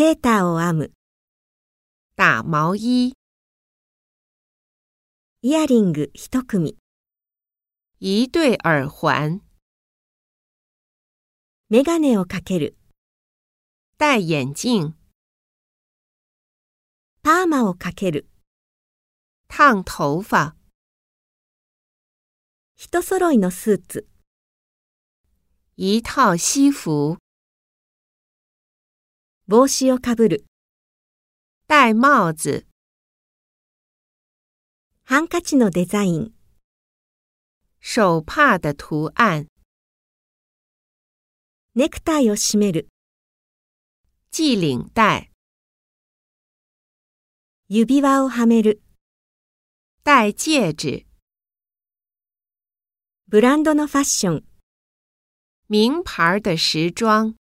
セーターを編む、打毛衣、イヤリング一組、一对耳环、メガネをかける、戴眼镜、パーマをかける、烫头发、一揃いのスーツ、一套西服、帽子をかぶる、戴帽子、ハンカチのデザイン、手帕的图案、ネクタイを締める、系领带、指輪をはめる、戴戒指、ブランドのファッション、名牌的时装。